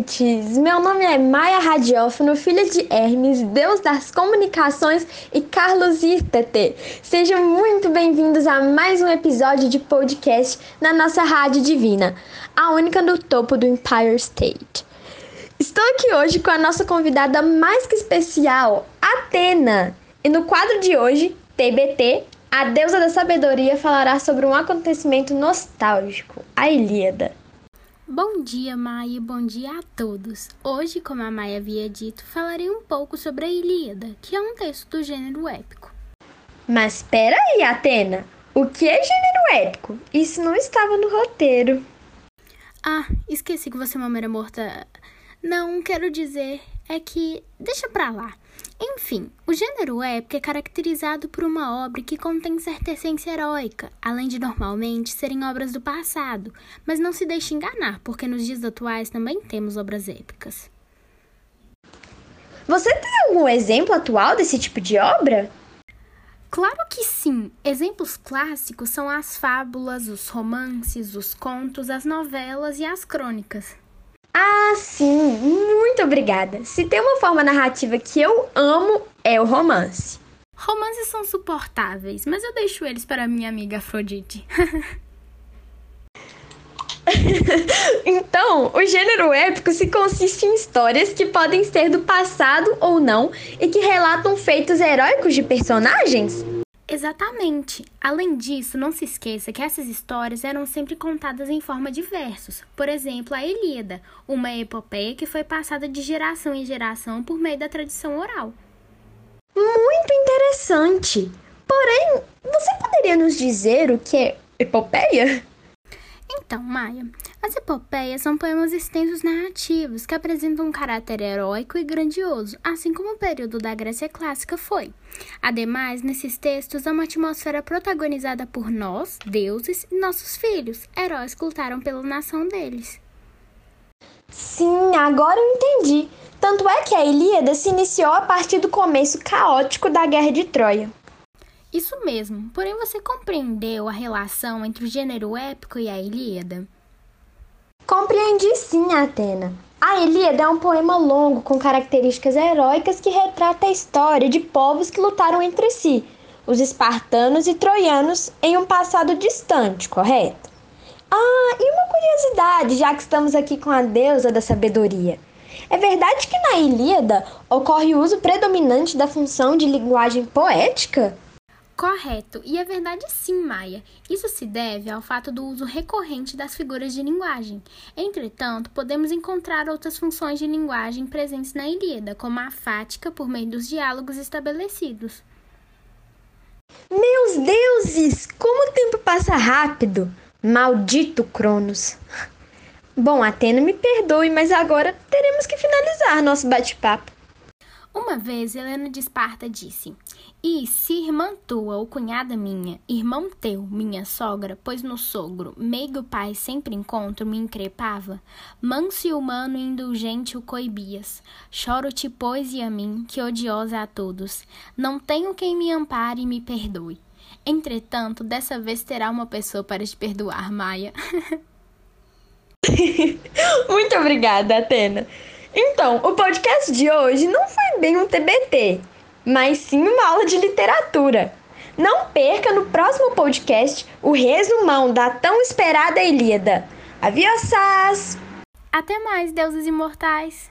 ouvintes! Meu nome é Maia Radiófono, filha de Hermes, deus das comunicações e Carlos Irtete. Sejam muito bem-vindos a mais um episódio de podcast na nossa Rádio Divina, a única do topo do Empire State. Estou aqui hoje com a nossa convidada mais que especial, Atena. E no quadro de hoje, TBT, a deusa da sabedoria falará sobre um acontecimento nostálgico, a Ilíada. Bom dia, Maia, bom dia a todos. Hoje, como a Maia havia dito, falarei um pouco sobre a Ilíada, que é um texto do gênero épico. Mas espera aí, Atena. O que é gênero épico? Isso não estava no roteiro. Ah, esqueci que você é uma mera morta. Não, quero dizer, é que. Deixa pra lá. Enfim, o gênero épico é caracterizado por uma obra que contém certa essência heróica, além de normalmente serem obras do passado, mas não se deixe enganar, porque nos dias atuais também temos obras épicas. Você tem algum exemplo atual desse tipo de obra? Claro que sim! Exemplos clássicos são as fábulas, os romances, os contos, as novelas e as crônicas. Ah, sim, muito obrigada. Se tem uma forma narrativa que eu amo, é o romance. Romances são suportáveis, mas eu deixo eles para minha amiga Afrodite. então, o gênero épico se consiste em histórias que podem ser do passado ou não e que relatam feitos heróicos de personagens? Exatamente. Além disso, não se esqueça que essas histórias eram sempre contadas em forma de versos. Por exemplo, a Ilíada, uma epopeia que foi passada de geração em geração por meio da tradição oral. Muito interessante. Porém, você poderia nos dizer o que é epopeia? Então, Maia, as epopeias são poemas extensos narrativos que apresentam um caráter heróico e grandioso, assim como o período da Grécia clássica foi. Ademais, nesses textos há uma atmosfera protagonizada por nós, deuses, e nossos filhos, heróis que lutaram pela nação deles. Sim, agora eu entendi. Tanto é que a Ilíada se iniciou a partir do começo caótico da Guerra de Troia. Isso mesmo, porém você compreendeu a relação entre o gênero épico e a Ilíada? Compreendi sim, Atena. A Ilíada é um poema longo com características heróicas que retrata a história de povos que lutaram entre si, os espartanos e troianos, em um passado distante, correto? Ah, e uma curiosidade, já que estamos aqui com a deusa da sabedoria. É verdade que na Ilíada ocorre o uso predominante da função de linguagem poética? Correto, e é verdade sim, Maia. Isso se deve ao fato do uso recorrente das figuras de linguagem. Entretanto, podemos encontrar outras funções de linguagem presentes na Ilíada, como a fática por meio dos diálogos estabelecidos. Meus deuses, como o tempo passa rápido! Maldito Cronos! Bom, Atena, me perdoe, mas agora teremos que finalizar nosso bate-papo. Uma vez, Helena de Esparta disse: E se irmã tua ou cunhada minha, irmão teu, minha sogra, pois no sogro, meigo pai sempre encontro, me increpava, manso e humano e indulgente o coibias. Choro-te, pois, e a mim, que odiosa a todos, não tenho quem me ampare e me perdoe. Entretanto, dessa vez terá uma pessoa para te perdoar, Maia. Muito obrigada, Atena. Então, o podcast de hoje não foi bem um TBT, mas sim uma aula de literatura. Não perca no próximo podcast o resumão da tão esperada Ilíada. Aviosas! Até mais, deuses imortais!